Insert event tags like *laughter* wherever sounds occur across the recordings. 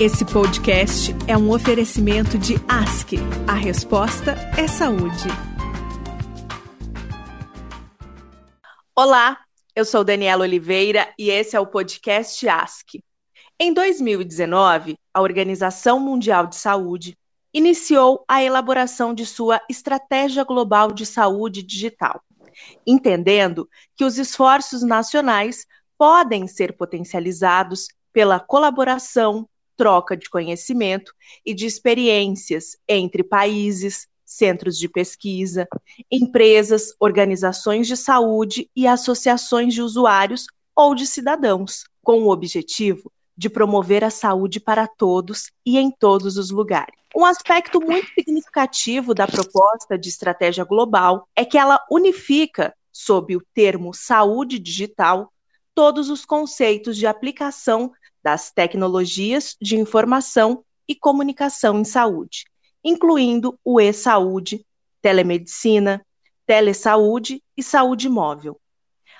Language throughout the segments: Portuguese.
Esse podcast é um oferecimento de ASC. A resposta é saúde. Olá, eu sou Daniela Oliveira e esse é o podcast ASC. Em 2019, a Organização Mundial de Saúde iniciou a elaboração de sua Estratégia Global de Saúde Digital, entendendo que os esforços nacionais podem ser potencializados pela colaboração, troca de conhecimento e de experiências entre países, centros de pesquisa, empresas, organizações de saúde e associações de usuários ou de cidadãos, com o objetivo de promover a saúde para todos e em todos os lugares. Um aspecto muito significativo da proposta de estratégia global é que ela unifica, sob o termo saúde digital, todos os conceitos de aplicação das tecnologias de informação e comunicação em saúde, incluindo o e-saúde, telemedicina, telesaúde e saúde móvel.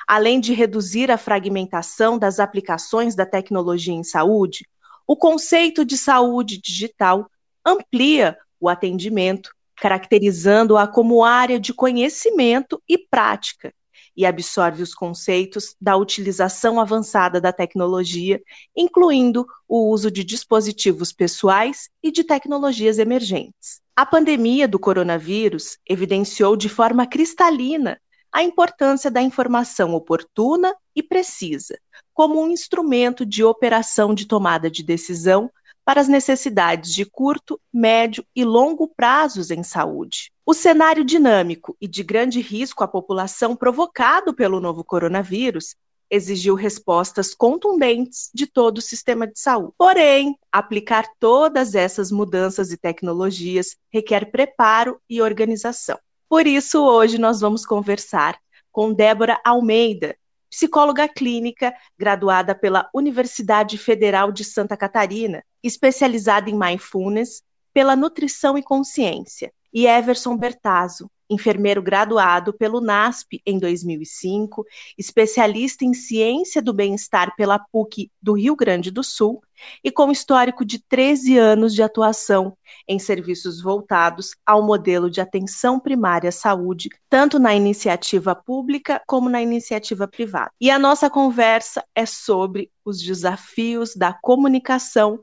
Além de reduzir a fragmentação das aplicações da tecnologia em saúde, o conceito de saúde digital amplia o atendimento, caracterizando-a como área de conhecimento e prática, e absorve os conceitos da utilização avançada da tecnologia, incluindo o uso de dispositivos pessoais e de tecnologias emergentes. A pandemia do coronavírus evidenciou de forma cristalina a importância da informação oportuna e precisa, como um instrumento de operação de tomada de decisão para as necessidades de curto, médio e longo prazos em saúde. O cenário dinâmico e de grande risco à população provocado pelo novo coronavírus exigiu respostas contundentes de todo o sistema de saúde. Porém, aplicar todas essas mudanças e tecnologias requer preparo e organização. Por isso, hoje nós vamos conversar com Débora Almeida, psicóloga clínica graduada pela Universidade Federal de Santa Catarina, especializada em mindfulness, pela nutrição e consciência e Everson Bertazzo, enfermeiro graduado pelo NASP em 2005, especialista em ciência do bem-estar pela PUC do Rio Grande do Sul e com histórico de 13 anos de atuação em serviços voltados ao modelo de atenção primária à saúde, tanto na iniciativa pública como na iniciativa privada. E a nossa conversa é sobre os desafios da comunicação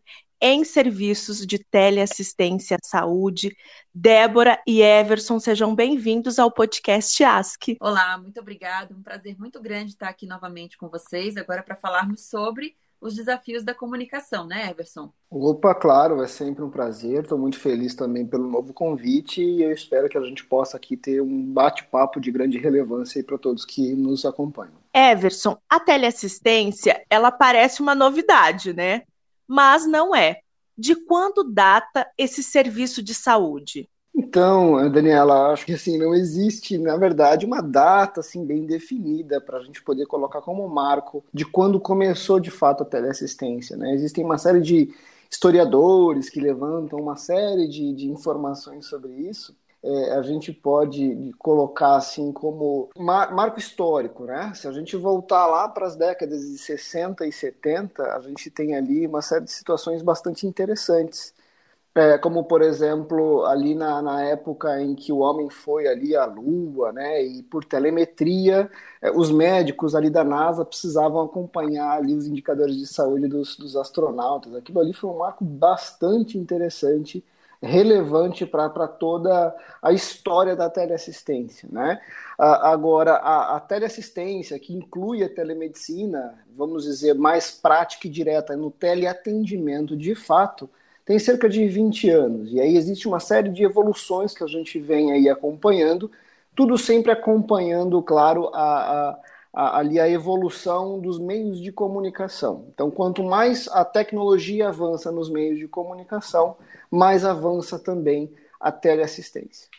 em serviços de teleassistência à saúde. Débora e Everson, sejam bem-vindos ao podcast ASC. Olá, muito obrigada. Um prazer muito grande estar aqui novamente com vocês, agora para falarmos sobre os desafios da comunicação, né, Everson? Opa, claro, é sempre um prazer. Estou muito feliz também pelo novo convite e eu espero que a gente possa aqui ter um bate-papo de grande relevância para todos que nos acompanham. Everson, a teleassistência, ela parece uma novidade, né? Mas não é. De quando data esse serviço de saúde? Então, Daniela, acho que assim não existe, na verdade, uma data assim bem definida para a gente poder colocar como marco de quando começou de fato a teleassistência. Né? Existem uma série de historiadores que levantam uma série de, de informações sobre isso, é, a gente pode colocar assim como mar, marco histórico, né? Se a gente voltar lá para as décadas de 60 e 70, a gente tem ali uma série de situações bastante interessantes. É, como, por exemplo, ali na, na época em que o homem foi ali à Lua, né, e por telemetria, é, os médicos ali da NASA precisavam acompanhar ali os indicadores de saúde dos, dos astronautas. Aquilo ali foi um marco bastante interessante relevante para toda a história da teleassistência. Né? Agora, a, a, teleassistência, que inclui a telemedicina, vamos dizer, mais prática e direta no teleatendimento de fato, tem cerca de 20 anos. E aí existe uma série de evoluções que a gente vem aí acompanhando, tudo sempre acompanhando, claro, a, a a, ali a evolução dos meios de comunicação. Então, quanto mais a tecnologia avança nos meios de comunicação, mais avança também a teleassistência.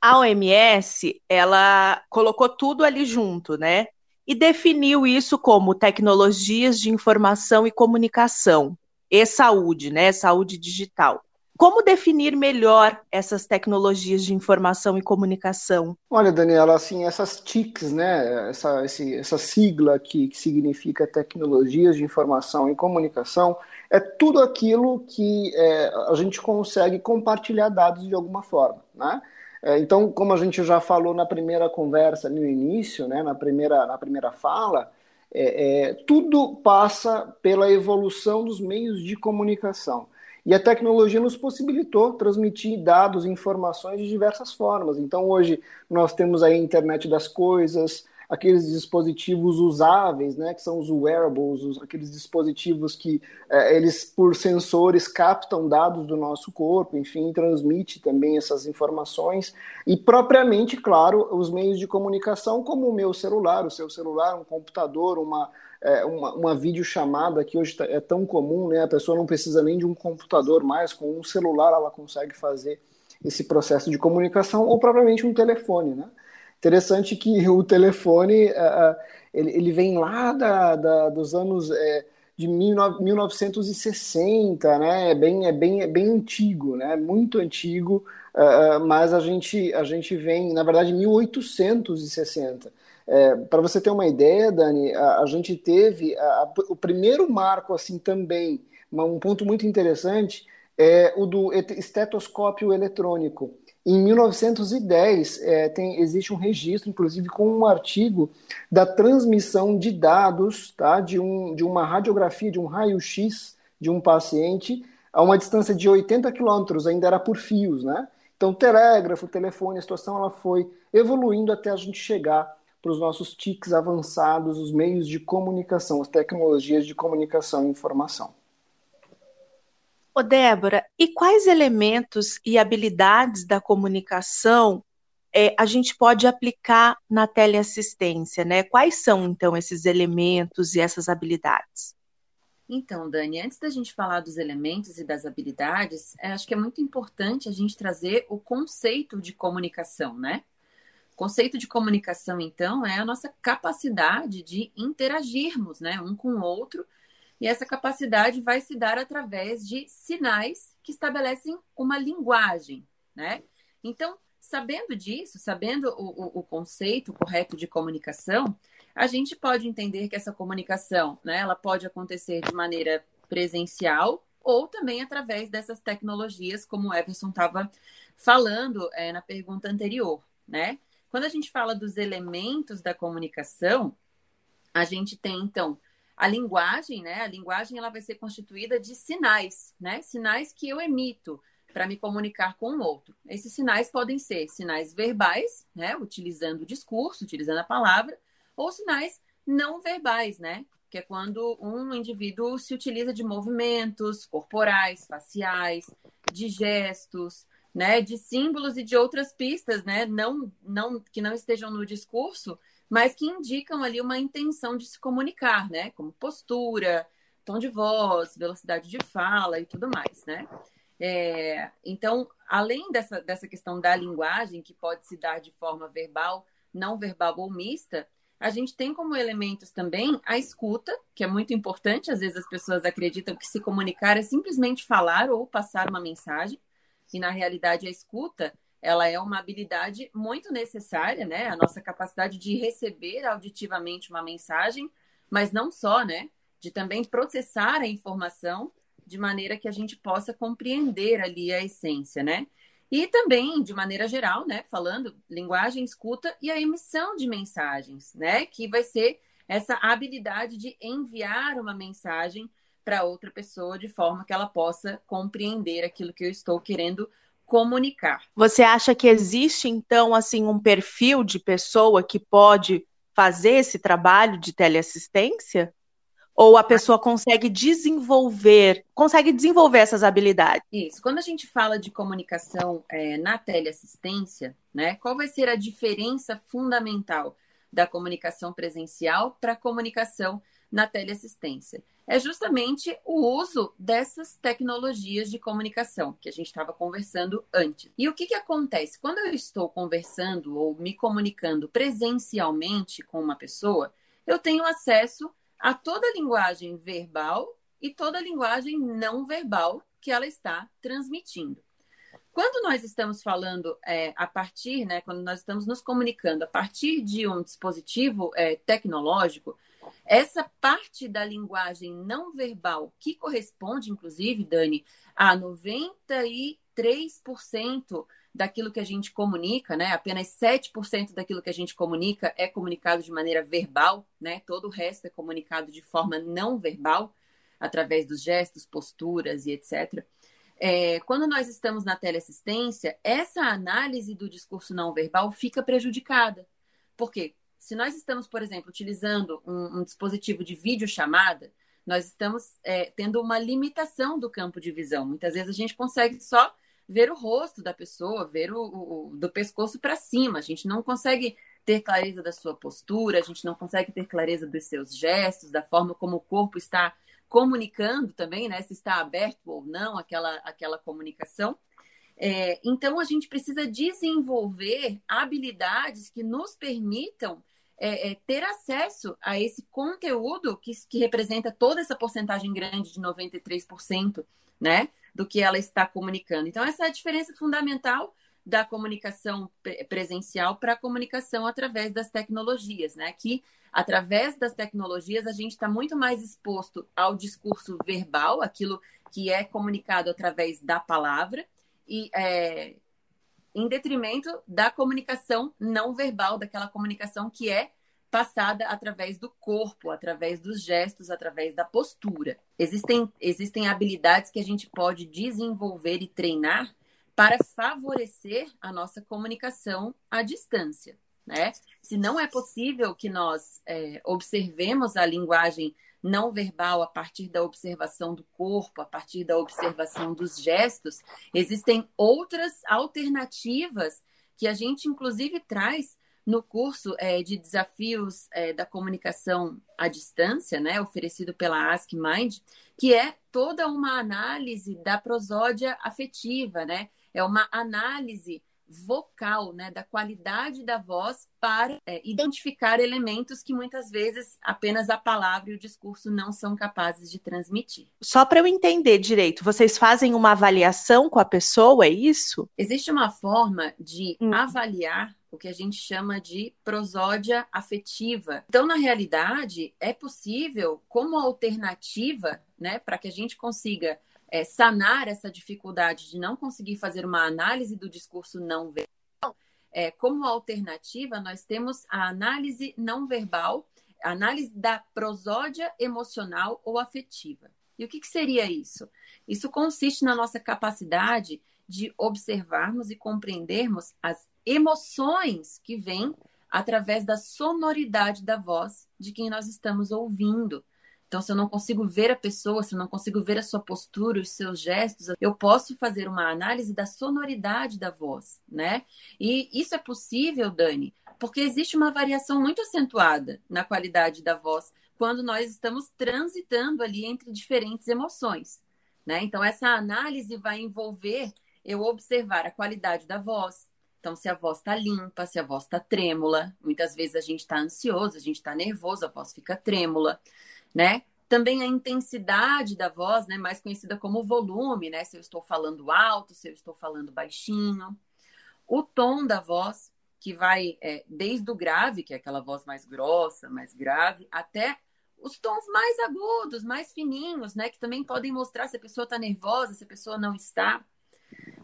A OMS, ela colocou tudo ali junto, né? E definiu isso como tecnologias de informação e comunicação e saúde, né? Saúde digital. Como definir melhor essas tecnologias de informação e comunicação? Olha, Daniela, assim, essas TICs, né, essa, esse, essa sigla que, que significa Tecnologias de Informação e Comunicação, é tudo aquilo que é, a gente consegue compartilhar dados de alguma forma, né? É, então, como a gente já falou na primeira conversa, no início, né, na, primeira, na primeira fala, é, é, tudo passa pela evolução dos meios de comunicação. E a tecnologia nos possibilitou transmitir dados e informações de diversas formas. Então, hoje, nós temos a internet das coisas, aqueles dispositivos usáveis, né, que são os wearables, os, aqueles dispositivos que é, eles, por sensores, captam dados do nosso corpo, enfim, transmite também essas informações, e propriamente, claro, os meios de comunicação, como o meu celular, o seu celular, um computador, uma, é, uma, uma videochamada que hoje tá, é tão comum, né, a pessoa não precisa nem de um computador mais, com um celular ela consegue fazer esse processo de comunicação, ou propriamente um telefone, né? Interessante que o telefone uh, ele, ele, vem lá da, da dos anos é, de 1960, né? É bem, é bem, é bem antigo, né? Muito antigo, uh, mas a gente, a gente vem, na verdade, 1860. É, Para você ter uma ideia, Dani, a, a gente teve a, a, o primeiro marco assim também, um ponto muito interessante é o do estetoscópio eletrônico. Em 1910, é, tem, existe um registro, inclusive com um artigo, da transmissão de dados tá, de, um, de uma radiografia, de um raio-x de um paciente a uma distância de 80 quilômetros, ainda era por fios, né? Então, telégrafo, telefone, a situação ela foi evoluindo até a gente chegar para os nossos TICs avançados, os meios de comunicação, as tecnologias de comunicação e informação. Ô, Débora, e quais elementos e habilidades da comunicação é, a gente pode aplicar na teleassistência, né? Quais são, então, esses elementos e essas habilidades? Então, Dani, antes da gente falar dos elementos e das habilidades, é, acho que é muito importante a gente trazer o conceito de comunicação, né? Conceito de comunicação, então, é a nossa capacidade de interagirmos, né, um com o outro e essa capacidade vai se dar através de sinais que estabelecem uma linguagem, né? Então, sabendo disso, sabendo o, o, o conceito correto de comunicação, a gente pode entender que essa comunicação, né, ela pode acontecer de maneira presencial ou também através dessas tecnologias, como o Everson estava falando é, na pergunta anterior, né? Quando a gente fala dos elementos da comunicação, a gente tem então a linguagem, né? A linguagem ela vai ser constituída de sinais, né? Sinais que eu emito para me comunicar com o outro. Esses sinais podem ser sinais verbais, né? Utilizando o discurso, utilizando a palavra, ou sinais não verbais, né? Que é quando um indivíduo se utiliza de movimentos corporais, faciais, de gestos, né? De símbolos e de outras pistas, né? Não, não que não estejam no discurso, mas que indicam ali uma intenção de se comunicar, né? Como postura, tom de voz, velocidade de fala e tudo mais, né? É, então, além dessa, dessa questão da linguagem, que pode se dar de forma verbal, não verbal ou mista, a gente tem como elementos também a escuta, que é muito importante. Às vezes as pessoas acreditam que se comunicar é simplesmente falar ou passar uma mensagem, e na realidade a escuta ela é uma habilidade muito necessária, né? A nossa capacidade de receber auditivamente uma mensagem, mas não só, né? De também processar a informação de maneira que a gente possa compreender ali a essência, né? E também, de maneira geral, né? Falando linguagem, escuta e a emissão de mensagens, né? Que vai ser essa habilidade de enviar uma mensagem para outra pessoa de forma que ela possa compreender aquilo que eu estou querendo comunicar. Você acha que existe então assim um perfil de pessoa que pode fazer esse trabalho de teleassistência? Ou a pessoa consegue desenvolver, consegue desenvolver essas habilidades? Isso. Quando a gente fala de comunicação é, na teleassistência, né, qual vai ser a diferença fundamental da comunicação presencial para a comunicação na teleassistência? é justamente o uso dessas tecnologias de comunicação que a gente estava conversando antes. E o que, que acontece? Quando eu estou conversando ou me comunicando presencialmente com uma pessoa, eu tenho acesso a toda a linguagem verbal e toda a linguagem não verbal que ela está transmitindo. Quando nós estamos falando é, a partir, né, quando nós estamos nos comunicando a partir de um dispositivo é, tecnológico, Essa parte da linguagem não verbal, que corresponde, inclusive, Dani, a 93% daquilo que a gente comunica, né? Apenas 7% daquilo que a gente comunica é comunicado de maneira verbal, né? Todo o resto é comunicado de forma não verbal, através dos gestos, posturas e etc. É, quando nós estamos na teleassistência, essa análise do discurso não verbal fica prejudicada. Por quê? Se nós estamos, por exemplo, utilizando um, um dispositivo de videochamada, nós estamos é, tendo uma limitação do campo de visão. Muitas vezes a gente consegue só ver o rosto da pessoa, ver o, o do pescoço para cima. A gente não consegue ter clareza da sua postura, a gente não consegue ter clareza dos seus gestos, da forma como o corpo está comunicando também, né? Se está aberto ou não aquela, aquela comunicação. É, então, a gente precisa desenvolver habilidades que nos permitam é, é, ter acesso a esse conteúdo que, que representa toda essa porcentagem grande de 93%, né, do que ela está comunicando. Então, essa é a diferença fundamental da comunicação presencial para a comunicação através das tecnologias, né? Que através das tecnologias a gente está muito mais exposto ao discurso verbal, aquilo que é comunicado através da palavra, e é, em detrimento da comunicação não verbal, daquela comunicação que é passada através do corpo, através dos gestos, através da postura. Existem, existem habilidades que a gente pode desenvolver e treinar para favorecer a nossa comunicação à distância. Né? Se não é possível que nós é, observemos a linguagem não verbal a partir da observação do corpo, a partir da observação dos gestos, existem outras alternativas que a gente, inclusive, traz no curso é, de desafios é, da comunicação à distância, né, oferecido pela Ask Mind, que é toda uma análise da prosódia afetiva, né? É uma análise vocal, né, da qualidade da voz para é, identificar elementos que muitas vezes apenas a palavra e o discurso não são capazes de transmitir. Só para eu entender direito, vocês fazem uma avaliação com a pessoa, é isso? Existe uma forma de hum. avaliar o que a gente chama de prosódia afetiva. Então, na realidade, é possível, como alternativa, né, para que a gente consiga é, sanar essa dificuldade de não conseguir fazer uma análise do discurso não verbal, é, como alternativa, nós temos a análise não verbal, análise da prosódia emocional ou afetiva. E o que, que seria isso? Isso consiste na nossa capacidade de observarmos e compreendermos as emoções que vêm através da sonoridade da voz de quem nós estamos ouvindo. Então, se eu não consigo ver a pessoa, se eu não consigo ver a sua postura, os seus gestos, eu posso fazer uma análise da sonoridade da voz, né? E isso é possível, Dani, porque existe uma variação muito acentuada na qualidade da voz quando nós estamos transitando ali entre diferentes emoções, né? Então, essa análise vai envolver eu observar a qualidade da voz, então, se a voz está limpa, se a voz está trêmula, muitas vezes a gente está ansioso, a gente está nervoso, a voz fica trêmula né? Também a intensidade da voz, né, mais conhecida como volume, né? Se eu estou falando alto, se eu estou falando baixinho. O tom da voz, que vai é, desde o grave, que é aquela voz mais grossa, mais grave, até os tons mais agudos, mais fininhos, né? Que também podem mostrar se a pessoa está nervosa, se a pessoa não está.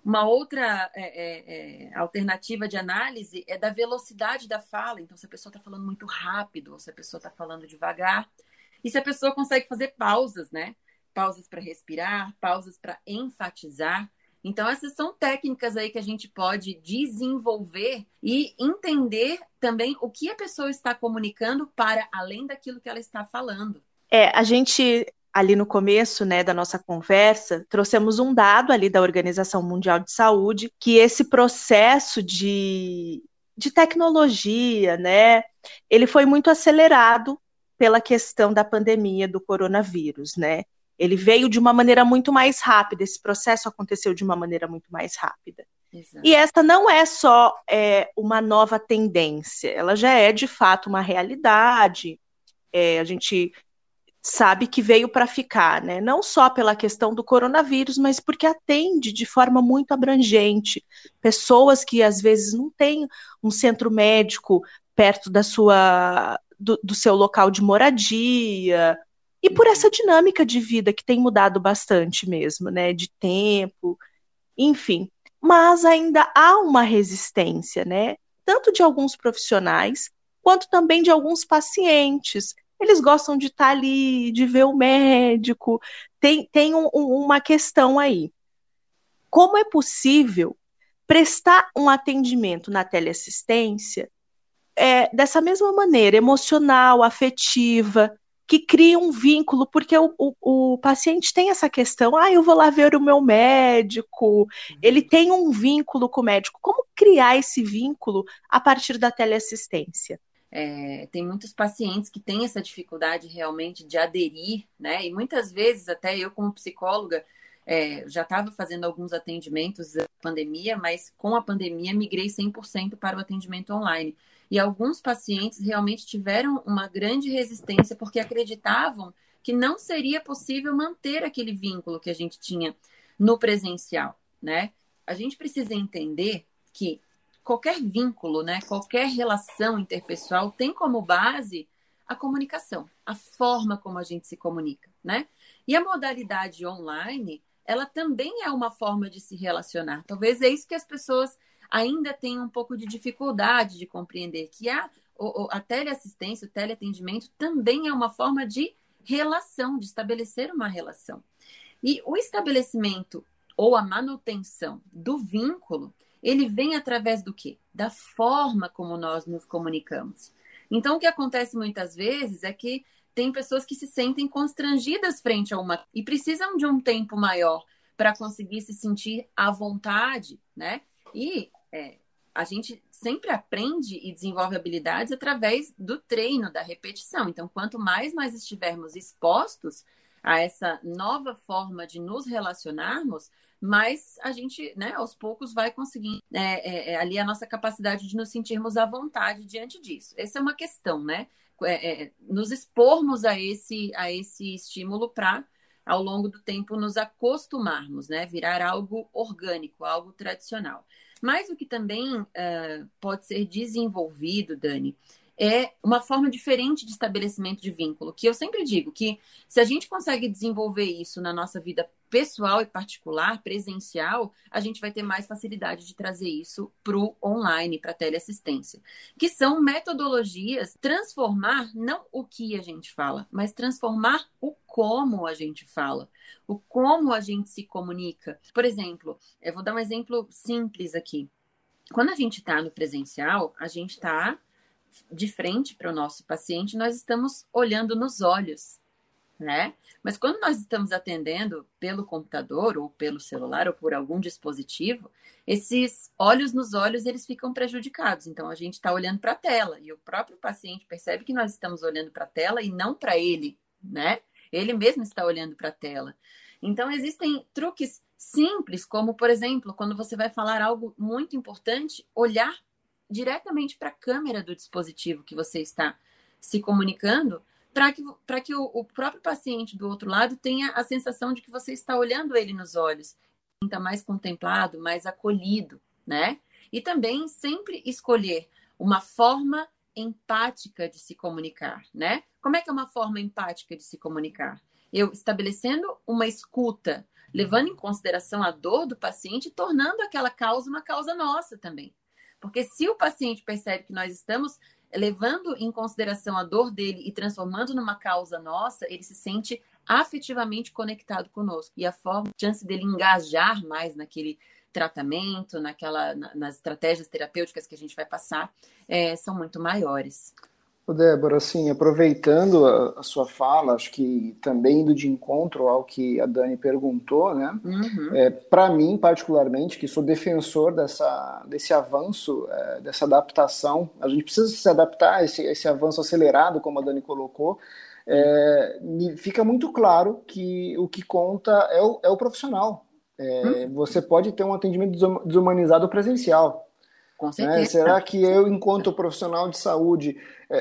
Uma outra é, é, é, alternativa de análise é da velocidade da fala. Então, se a pessoa está falando muito rápido ou se a pessoa está falando devagar. E se a pessoa consegue fazer pausas, né? Pausas para respirar, pausas para enfatizar. Então, essas são técnicas aí que a gente pode desenvolver e entender também o que a pessoa está comunicando para além daquilo que ela está falando. É, a gente ali no começo, né, da nossa conversa, trouxemos um dado ali da Organização Mundial de Saúde que esse processo de, de tecnologia, né, ele foi muito acelerado pela questão da pandemia do coronavírus, né? Ele veio de uma maneira muito mais rápida, esse processo aconteceu de uma maneira muito mais rápida. Exato. E essa não é só é, uma nova tendência, ela já é de fato uma realidade. É, a gente sabe que veio para ficar, né? Não só pela questão do coronavírus, mas porque atende de forma muito abrangente pessoas que às vezes não têm um centro médico perto da sua do, do seu local de moradia, e por essa dinâmica de vida que tem mudado bastante mesmo, né? De tempo, enfim. Mas ainda há uma resistência, né? Tanto de alguns profissionais, quanto também de alguns pacientes. Eles gostam de estar ali, de ver o médico. Tem, tem um, uma questão aí. Como é possível prestar um atendimento na teleassistência é, dessa mesma maneira, emocional, afetiva, que cria um vínculo, porque o, o, o, paciente tem essa questão, ah, eu vou lá ver o meu médico, ele tem um vínculo com o médico. Como criar esse vínculo a partir da teleassistência? É, tem muitos pacientes que têm essa dificuldade realmente de aderir, né? E muitas vezes, até eu, como psicóloga, é, já estava fazendo alguns atendimentos da pandemia, mas com a pandemia migrei 100% para o atendimento online. E alguns pacientes realmente tiveram uma grande resistência porque acreditavam que não seria possível manter aquele vínculo que a gente tinha no presencial, né? A gente precisa entender que qualquer vínculo, né, qualquer relação interpessoal tem como base a comunicação, a forma como a gente se comunica, né? E a modalidade online, ela também é uma forma de se relacionar. Talvez é isso que as pessoas ainda tem um pouco de dificuldade de compreender que a, a teleassistência, o teleatendimento também é uma forma de relação, de estabelecer uma relação. E o estabelecimento ou a manutenção do vínculo, ele vem através do quê? Da forma como nós nos comunicamos. Então, o que acontece muitas vezes é que tem pessoas que se sentem constrangidas frente a uma e precisam de um tempo maior para conseguir se sentir à vontade, né? E é, a gente sempre aprende e desenvolve habilidades através do treino, da repetição. Então, quanto mais nós estivermos expostos a essa nova forma de nos relacionarmos, mais a gente, né, aos poucos vai conseguindo é, é, é ali a nossa capacidade de nos sentirmos à vontade diante disso. Essa é uma questão, né? É, é, nos expormos a esse, a esse estímulo para, ao longo do tempo, nos acostumarmos, né? Virar algo orgânico, algo tradicional. Mas o que também uh, pode ser desenvolvido, Dani, é uma forma diferente de estabelecimento de vínculo, que eu sempre digo que se a gente consegue desenvolver isso na nossa vida pessoal e particular, presencial, a gente vai ter mais facilidade de trazer isso para o online, para a teleassistência, que são metodologias transformar não o que a gente fala, mas transformar o como a gente fala, o como a gente se comunica. Por exemplo, eu vou dar um exemplo simples aqui. Quando a gente está no presencial, a gente está de frente para o nosso paciente, nós estamos olhando nos olhos né? Mas quando nós estamos atendendo pelo computador ou pelo celular ou por algum dispositivo, esses olhos nos olhos eles ficam prejudicados. Então a gente está olhando para a tela e o próprio paciente percebe que nós estamos olhando para a tela e não para ele, né? Ele mesmo está olhando para a tela. Então existem truques simples, como por exemplo, quando você vai falar algo muito importante, olhar diretamente para a câmera do dispositivo que você está se comunicando para que, que o, o, próprio paciente do outro lado tenha a sensação de que você está olhando ele nos olhos, sinta mais contemplado, mais acolhido, né? E também sempre escolher uma forma empática de se comunicar, né? Como é que é uma forma empática de se comunicar? Eu estabelecendo uma escuta, levando em consideração a dor do paciente, tornando aquela causa uma causa nossa também. Porque se o paciente percebe que nós estamos levando em consideração a dor dele e transformando numa causa nossa, ele se sente afetivamente conectado conosco. E a forma, a chance dele engajar mais naquele tratamento, naquela, nas estratégias terapêuticas que a gente vai passar, é, são muito maiores. Débora, assim, aproveitando a, a, sua fala, acho que também indo de encontro ao que a Dani perguntou, né? Uhum. É, Para mim, particularmente, que sou defensor dessa, desse avanço, é, dessa adaptação, a gente precisa se adaptar a esse, esse avanço acelerado, como a Dani colocou. É, fica muito claro que o que conta é o, é o profissional. É, uhum. Você pode ter um atendimento desumanizado presencial, com né? certeza. Né? Será que eu, enquanto profissional de saúde,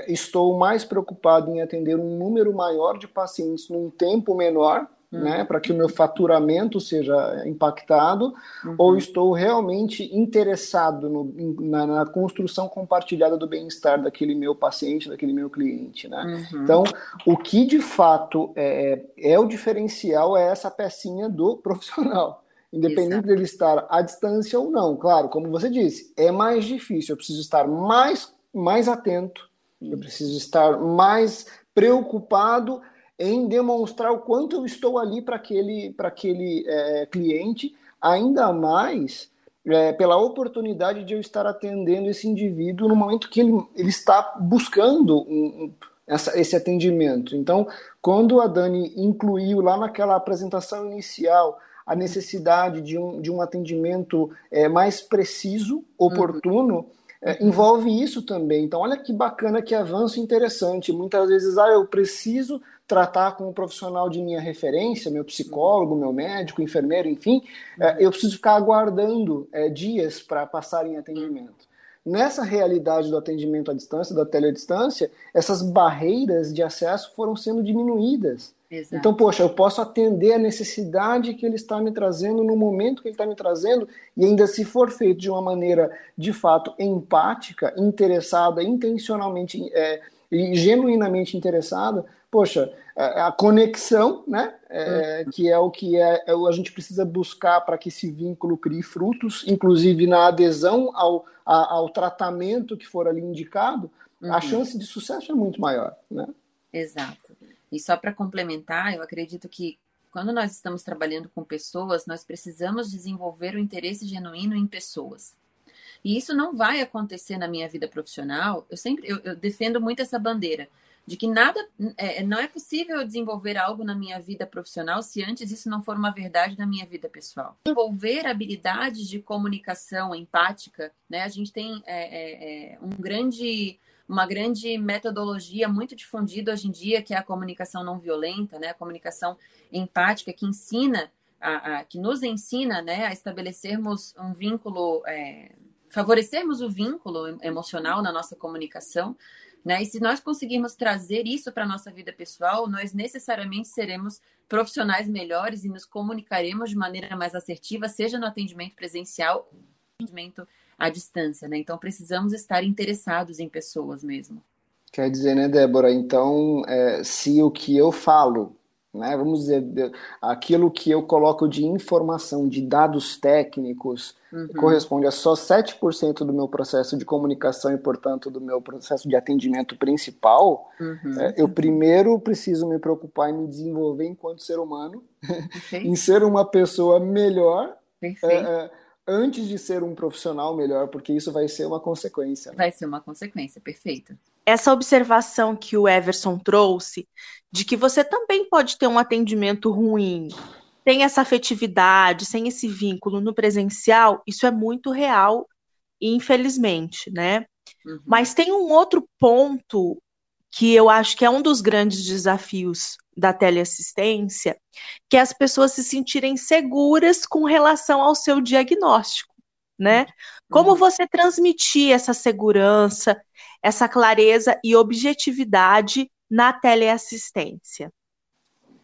estou mais preocupado em atender um número maior de pacientes num tempo menor, uhum. né, para que o meu faturamento seja impactado, uhum. ou estou realmente interessado no, na, na, construção compartilhada do bem-estar daquele meu paciente, daquele meu cliente, né? Uhum. Então, o que de fato é, é o diferencial é essa pecinha do *laughs* profissional. Independente Exato. dele estar à distância ou não. Claro, como você disse, é mais difícil. Eu preciso estar mais, mais atento, eu preciso estar mais preocupado em demonstrar o quanto eu estou ali para aquele, aquele é, cliente, ainda mais é, pela oportunidade de eu estar atendendo esse indivíduo no momento que ele, ele está buscando um, um, essa, esse atendimento. Então, quando a Dani incluiu lá naquela apresentação inicial a necessidade de um, de um atendimento é, mais preciso, oportuno, uhum. É, envolve isso também. Então, olha que bacana, que avanço interessante. Muitas vezes, ah, eu preciso tratar com um profissional de minha referência, meu psicólogo, meu médico, enfermeiro, enfim, é, eu preciso ficar aguardando é, dias para passar em atendimento. Nessa realidade do atendimento à distância, da teledistância, essas barreiras de acesso foram sendo diminuídas. Exato. Então, poxa, eu posso atender a necessidade que ele está me trazendo no momento que ele está me trazendo, e ainda se for feito de uma maneira de fato empática, interessada, intencionalmente é, e genuinamente interessada, poxa, a conexão, né, é, uhum. que é o que é, é, a gente precisa buscar para que esse vínculo crie frutos, inclusive na adesão ao, a, ao tratamento que for ali indicado, uhum. a chance de sucesso é muito maior, né? Exato. E só para complementar, eu acredito que quando nós estamos trabalhando com pessoas, nós precisamos desenvolver o interesse genuíno em pessoas. E isso não vai acontecer na minha vida profissional. Eu sempre eu, eu defendo muito essa bandeira de que nada é, não é possível desenvolver algo na minha vida profissional se antes isso não for uma verdade na minha vida pessoal. Desenvolver habilidades de comunicação empática, né? A gente tem é, é, é, um grande uma grande metodologia muito difundida hoje em dia que é a comunicação não violenta, né? A comunicação empática que ensina a, a que nos ensina, né, a estabelecermos um vínculo é, favorecermos o vínculo emocional na nossa comunicação, né? E se nós conseguirmos trazer isso para a nossa vida pessoal, nós necessariamente seremos profissionais melhores e nos comunicaremos de maneira mais assertiva, seja no atendimento presencial atendimento à distância, né? Então precisamos estar interessados em pessoas mesmo. Quer dizer, né, Débora? Então, é, se o que eu falo né? Vamos dizer, aquilo que eu coloco de informação, de dados técnicos, uhum. corresponde a só 7% do meu processo de comunicação e, portanto, do meu processo de atendimento principal. Uhum. É, eu primeiro preciso me preocupar em me desenvolver enquanto ser humano, *laughs* em ser uma pessoa melhor. É, é, antes de ser um profissional melhor, porque isso vai ser uma consequência. Né? Vai ser uma consequência, perfeito essa observação que o Everson trouxe, de que você também pode ter um atendimento ruim, sem essa afetividade, sem esse vínculo no presencial, isso é muito real, infelizmente, né? Uhum. Mas tem um outro ponto que eu acho que é um dos grandes desafios da teleassistência, que é as pessoas se sentirem seguras com relação ao seu diagnóstico, né? Uhum. Como você transmitir essa segurança, essa clareza e objetividade na teleassistência?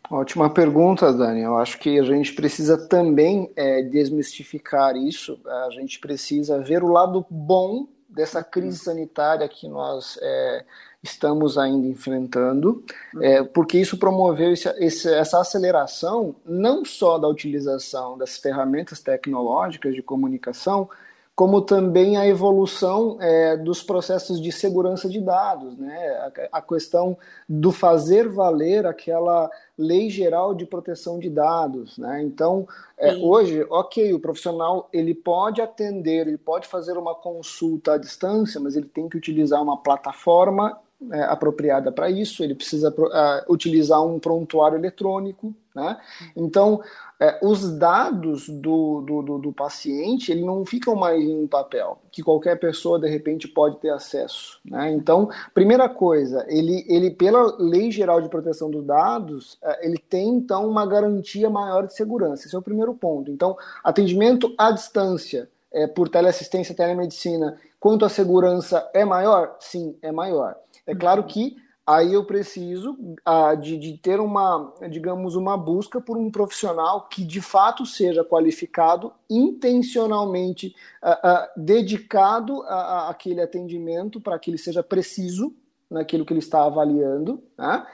Ótima pergunta, Dani. Eu acho que a gente precisa também é, desmistificar isso. A gente precisa ver o lado bom dessa crise sanitária que nós é, estamos ainda enfrentando, é, porque isso promoveu esse, esse, essa aceleração não só da utilização das ferramentas tecnológicas de comunicação, como também a evolução é, dos processos de segurança de dados, né? a, a, questão do fazer valer aquela lei geral de proteção de dados. Né? Então, é, hoje, ok, o profissional ele pode atender, ele pode fazer uma consulta à distância, mas ele tem que utilizar uma plataforma é, apropriada para isso, ele precisa uh, utilizar um prontuário eletrônico. Né? Então, é, os dados do, do, do, do, paciente ele não ficam mais em papel, que qualquer pessoa de repente pode ter acesso. Né? Então, primeira coisa, ele, ele pela Lei Geral de Proteção dos Dados, é, ele tem então uma garantia maior de segurança. Esse é o primeiro ponto. Então, atendimento à distância, é, por teleassistência, telemedicina, quanto a segurança é maior? Sim, é maior. É claro que aí eu preciso ah, de, de, ter uma, digamos, uma busca por um profissional que de fato seja qualificado, intencionalmente ah, ah, dedicado a, a, aquele atendimento para que ele seja preciso naquilo que ele está avaliando. Né?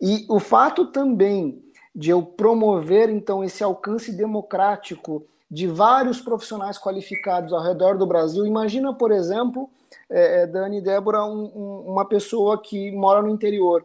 E o fato também de eu promover então esse alcance democrático de vários profissionais qualificados ao redor do Brasil. Imagina, por exemplo, é, é, Dani e Débora, um, um, uma pessoa que mora no interior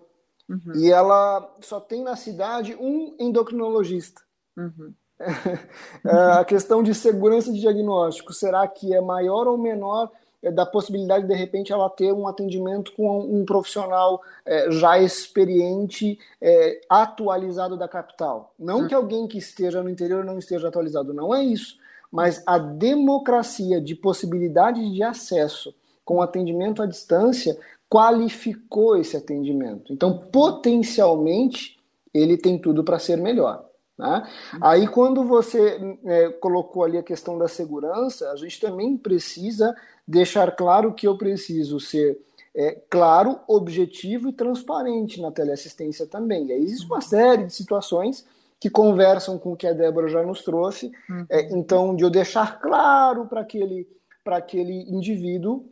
uhum. e ela só tem na cidade um endocrinologista. Uhum. *laughs* a questão de segurança de diagnóstico, será que é maior ou menor é, da possibilidade de, de repente ela ter um atendimento com um profissional é, já experiente, é, atualizado da capital. Não uhum. que alguém que esteja no interior não esteja atualizado, não é isso. Mas a democracia de possibilidade de acesso com atendimento à distância, qualificou esse atendimento. Então, potencialmente, ele tem tudo para ser melhor. Né? Aí, quando você é, colocou ali a questão da segurança, a gente também precisa deixar claro que eu preciso ser é, claro, objetivo e transparente na teleassistência também. E aí existe uma série de situações que conversam com o que a Débora já nos trouxe. Uhum. É, então, de eu deixar claro para aquele, aquele indivíduo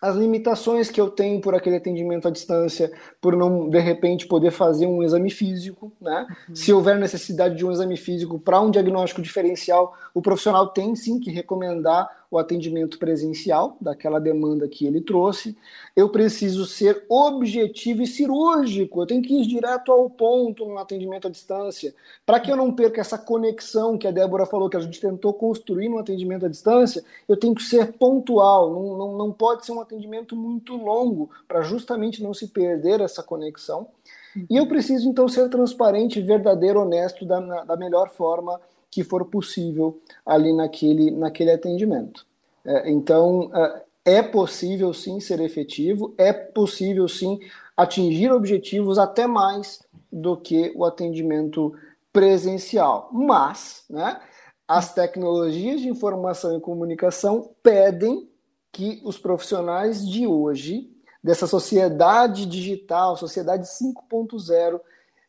as limitações que eu tenho por aquele atendimento à distância, por não, de repente, poder fazer um exame físico, né? Uhum. Se houver necessidade de um exame físico para um diagnóstico diferencial, o profissional tem sim que recomendar o atendimento presencial, daquela demanda que ele trouxe. Eu preciso ser objetivo e cirúrgico, eu tenho que ir direto ao ponto no atendimento à distância, para que eu não perca essa conexão que a Débora falou que a gente tentou construir no atendimento à distância. Eu tenho que ser pontual, não, não, não pode ser um atendimento muito longo, para justamente não se perder essa conexão. E eu preciso então ser transparente, verdadeiro, honesto da, da melhor forma que for possível ali naquele, naquele atendimento. É, então, é, é possível sim ser efetivo, é possível sim atingir objetivos até mais do que o atendimento presencial. Mas, né, as tecnologias de informação e comunicação pedem que os profissionais de hoje, dessa sociedade digital, sociedade 5.0,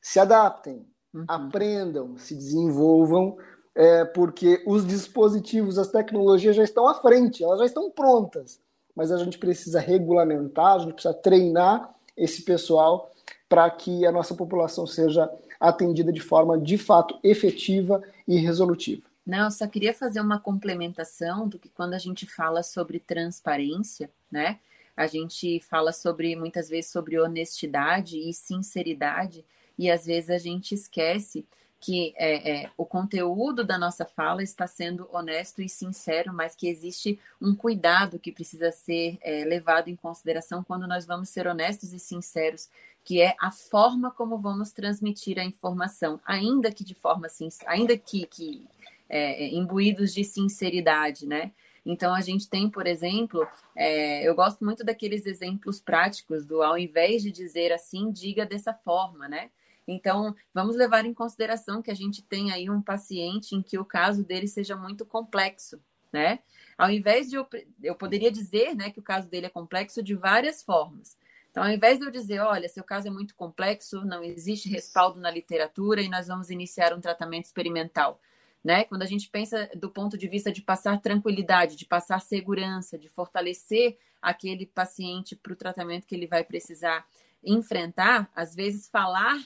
se adaptem, uhum. aprendam, se desenvolvam, é, porque os dispositivos, as tecnologias já estão à frente, elas já estão prontas, mas a gente precisa regulamentar, a gente precisa treinar esse pessoal para que a nossa população seja atendida de forma de fato efetiva e resolutiva. Não, eu só queria fazer uma complementação do que quando a gente fala sobre transparência, né? A gente fala sobre muitas vezes sobre honestidade e sinceridade e às vezes a gente esquece que é, é, o conteúdo da nossa fala está sendo honesto e sincero, mas que existe um cuidado que precisa ser é, levado em consideração quando nós vamos ser honestos e sinceros, que é a forma como vamos transmitir a informação, ainda que de forma ainda que, que é, é, imbuídos de sinceridade, né? Então a gente tem, por exemplo, é, eu gosto muito daqueles exemplos práticos do ao invés de dizer assim, diga dessa forma, né? Então, vamos levar em consideração que a gente tem aí um paciente em que o caso dele seja muito complexo, né? Ao invés de eu, eu poderia dizer, né, que o caso dele é complexo de várias formas. Então, ao invés de eu dizer, olha, seu caso é muito complexo, não existe respaldo na literatura e nós vamos iniciar um tratamento experimental. Né? Quando a gente pensa do ponto de vista de passar tranquilidade, de passar segurança, de fortalecer aquele paciente para o tratamento que ele vai precisar enfrentar, às vezes falar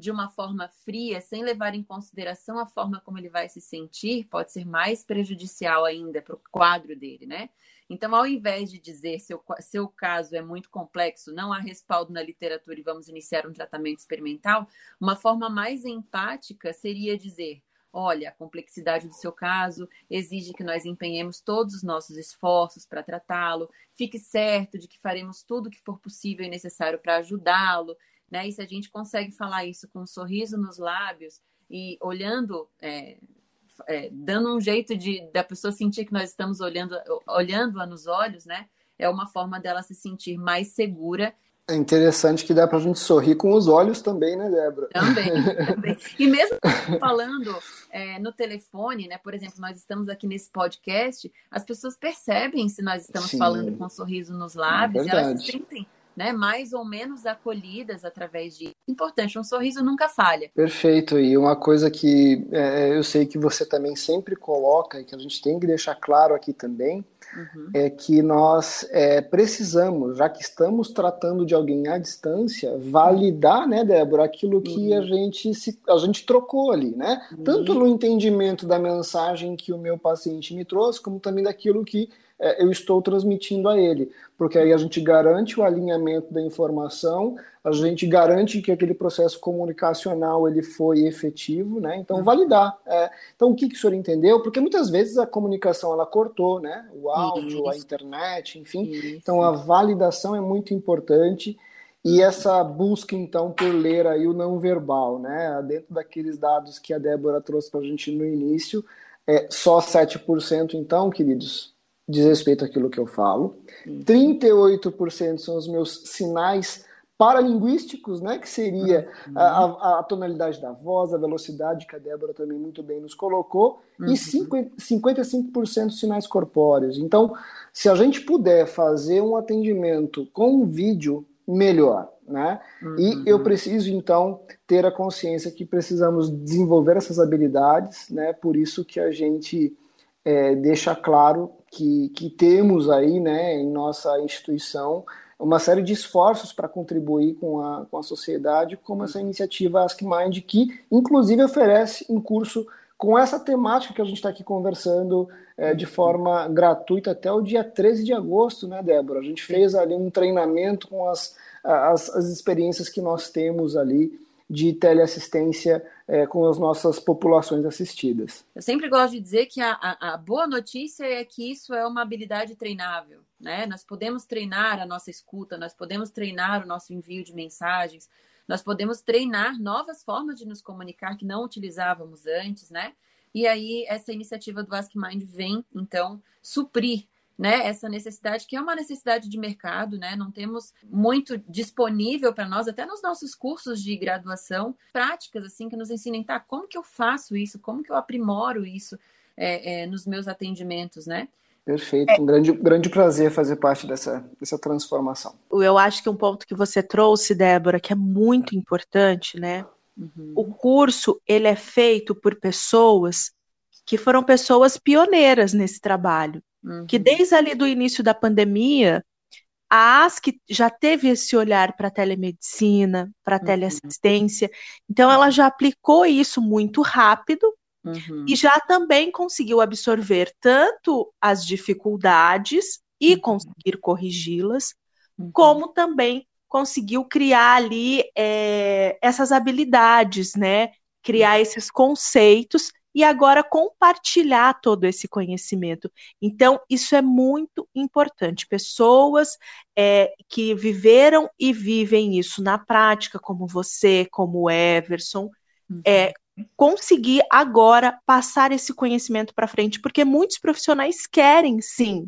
de uma forma fria, sem levar em consideração a forma como ele vai se sentir, pode ser mais prejudicial ainda para o quadro dele, né? Então, ao invés de dizer seu, seu caso é muito complexo, não há respaldo na literatura e vamos iniciar um tratamento experimental, uma forma mais empática seria dizer: olha, a complexidade do seu caso exige que nós empenhemos todos os nossos esforços para tratá-lo, fique certo de que faremos tudo o que for possível e necessário para ajudá-lo, né? E se a gente consegue falar isso com um sorriso nos lábios e olhando, é, é, dando um jeito de da pessoa sentir que nós estamos olhando, olhando-a nos olhos, né? É uma forma dela se sentir mais segura é interessante que dá para a gente sorrir com os olhos também, né, Débora? Também, também. *laughs* E mesmo falando é, no telefone, né? Por exemplo, nós estamos aqui nesse podcast, as pessoas percebem se nós estamos Sim. falando com um sorriso nos lábios, é e elas se sentem né, mais ou menos acolhidas através de. Importante, um sorriso nunca falha. Perfeito. E uma coisa que é, eu sei que você também sempre coloca e que a gente tem que deixar claro aqui também uhum. é que nós é, precisamos, já que estamos tratando de alguém à distância, validar, né, Débora, aquilo que uhum. a gente se, a gente trocou ali, né? Uhum. Tanto no entendimento da mensagem que o meu paciente me trouxe, como também daquilo que é, eu estou transmitindo a ele, porque aí a gente garante o alinhamento da informação, a gente garante que aquele processo comunicacional ele foi efetivo, né? Então uhum. validar. É, então o que, que o senhor entendeu? Porque muitas vezes a comunicação ela cortou, né? O áudio, Isso. a internet, enfim. Isso. Então a validação é muito importante. E essa busca, então, por ler aí o não verbal, né? Dentro daqueles dados que a Débora trouxe para a gente no início, é só 7%, então, queridos, diz respeito àquilo que eu falo. 38% são os meus sinais paralinguísticos, né, que seria uhum. a, a, tonalidade da voz, a velocidade, que a Débora também muito bem nos colocou, uhum. e 50, 55% sinais corpóreos. Então, se a gente puder fazer um atendimento com um vídeo, melhor. Né? Uhum. E eu preciso, então, ter a consciência que precisamos desenvolver essas habilidades, né? por isso que a gente é, deixa claro que, que temos aí né, em nossa instituição uma série de esforços para contribuir com a, com a sociedade, como essa iniciativa AskMind, que inclusive oferece um curso com essa temática que a gente está aqui conversando é, de forma gratuita até o dia 13 de agosto, né, Débora? A gente fez ali um treinamento com as, as, as experiências que nós temos ali de teleassistência é, com as nossas populações assistidas. Eu sempre gosto de dizer que a, a, a, boa notícia é que isso é uma habilidade treinável. Né? Nós podemos treinar a nossa escuta, nós podemos treinar o nosso envio de mensagens, nós podemos treinar novas formas de nos comunicar que não utilizávamos antes, né? E aí essa iniciativa do Ask Mind vem, então, suprir né, essa necessidade, que é uma necessidade de mercado, né? Não temos muito disponível para nós, até nos nossos cursos de graduação, práticas assim que nos ensinem, tá, como que eu faço isso, como que eu aprimoro isso é, é, nos meus atendimentos, né? Perfeito, um grande, grande prazer fazer parte dessa, dessa transformação. Eu acho que um ponto que você trouxe, Débora, que é muito importante, né? Uhum. O curso ele é feito por pessoas que foram pessoas pioneiras nesse trabalho uhum. que desde ali do início da pandemia, a ASC já teve esse olhar para a telemedicina, para a uhum. teleassistência, então ela já aplicou isso muito rápido uhum. e já também conseguiu absorver tanto as dificuldades e uhum. conseguir corrigi-las, uhum. como também conseguiu criar ali é, essas habilidades, né? Criar uhum. esses conceitos e agora compartilhar todo esse conhecimento. Então, isso é muito importante. Pessoas é, que viveram e vivem isso na prática, como você, como o Everson, uhum. é, conseguir agora passar esse conhecimento para frente, porque muitos profissionais querem, sim,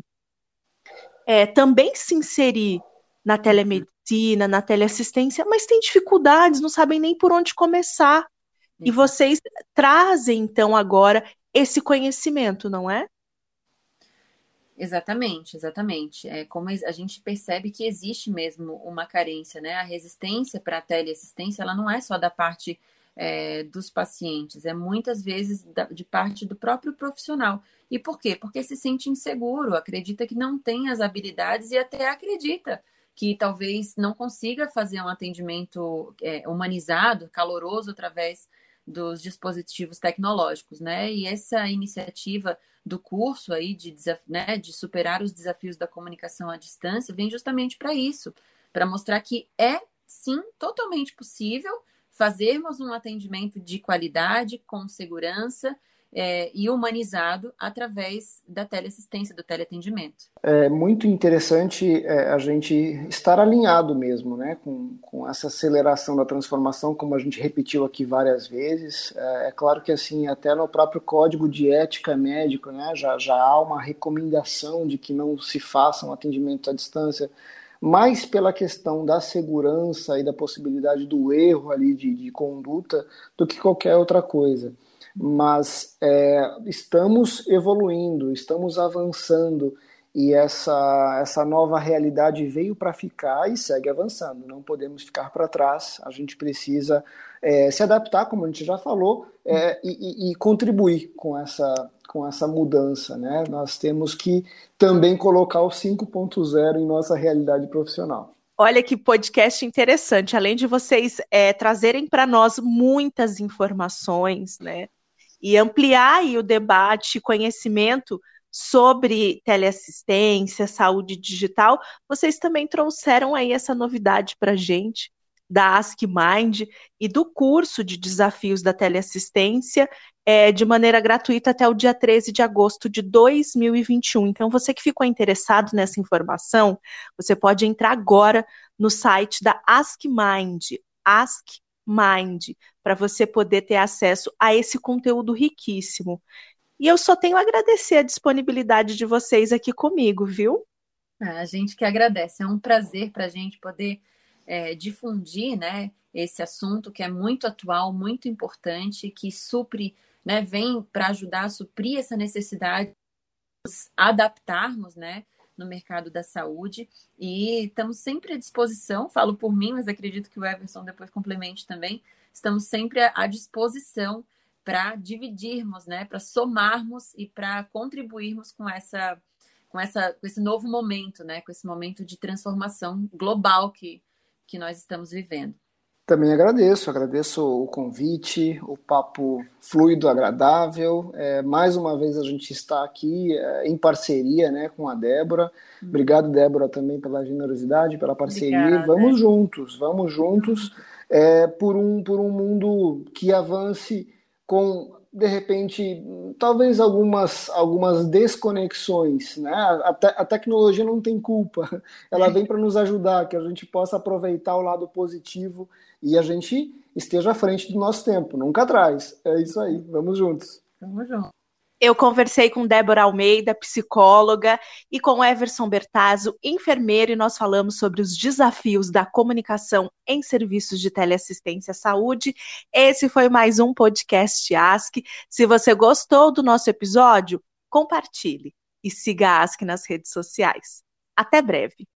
é, também se inserir na telemedicina, na teleassistência, mas tem dificuldades, não sabem nem por onde começar. E vocês trazem, então, agora esse conhecimento, não é? Exatamente, exatamente. É como a gente percebe que existe mesmo uma carência, né? A resistência para a teleassistência, ela não é só da parte é, dos pacientes, é muitas vezes da, de parte do próprio profissional. E por quê? Porque se sente inseguro, acredita que não tem as habilidades e até acredita que talvez não consiga fazer um atendimento é, humanizado, caloroso através dos dispositivos tecnológicos, né? E essa iniciativa do curso aí de, né, de superar os desafios da comunicação à distância vem justamente para isso, para mostrar que é sim totalmente possível fazermos um atendimento de qualidade, com segurança é, e humanizado através da teleassistência, do teleatendimento. É muito interessante é, a gente estar alinhado mesmo né, com, com essa aceleração da transformação, como a gente repetiu aqui várias vezes. É, é claro que assim até no próprio código de ética médico né, já, já há uma recomendação de que não se faça um atendimento à distância mais pela questão da segurança e da possibilidade do erro ali de, de conduta do que qualquer outra coisa mas é, estamos evoluindo, estamos avançando e essa, essa nova realidade veio para ficar e segue avançando. Não podemos ficar para trás, a gente precisa é, se adaptar, como a gente já falou, é, e, e, contribuir com essa, com essa mudança. Né? Nós temos que também colocar o 5.0 em nossa realidade profissional. Olha que podcast interessante. Além de vocês é, trazerem para nós muitas informações, né? E ampliar aí, o debate, conhecimento sobre teleassistência, saúde digital, vocês também trouxeram aí essa novidade para a gente da Ask Mind e do curso de desafios da teleassistência é, de maneira gratuita até o dia 13 de agosto de 2021. Então, você que ficou interessado nessa informação, você pode entrar agora no site da Ask Mind, Ask Mind, para você poder ter acesso a esse conteúdo riquíssimo. E eu só tenho a agradecer a disponibilidade de vocês aqui comigo, viu? Ah, a gente que agradece. É um prazer para a gente poder é, difundir né, esse assunto que é muito atual, muito importante, que supre, né, vem para ajudar a suprir essa necessidade de nos adaptarmos né, no mercado da saúde. E estamos sempre à disposição, falo por mim, mas acredito que o Everson depois complemente também. Estamos sempre à disposição para dividirmos, né, para somarmos e para contribuirmos com essa com essa com esse novo momento, né, com esse momento de transformação global que que nós estamos vivendo. Também agradeço, agradeço o convite, o papo fluido, agradável. É, mais uma vez a gente está aqui é, em parceria né, com a Débora. Uhum. Obrigado, Débora, também pela generosidade, pela parceria. Obrigada. Vamos juntos, vamos juntos é, por, um, por um mundo que avance com de repente, talvez algumas, algumas desconexões, né? A, te, a tecnologia não tem culpa, *laughs* ela vem para nos ajudar, que a gente possa aproveitar o lado positivo e a gente esteja à frente do nosso tempo, nunca atrás. É isso aí, vamos juntos. Vamos juntos. Eu conversei com Débora Almeida, psicóloga, e com Everson Bertazzo, enfermeiro, e nós falamos sobre os desafios da comunicação em serviços de teleassistência à saúde. Esse foi mais um podcast Ask. Se você gostou do nosso episódio, compartilhe e siga a Ask nas redes sociais. Até breve.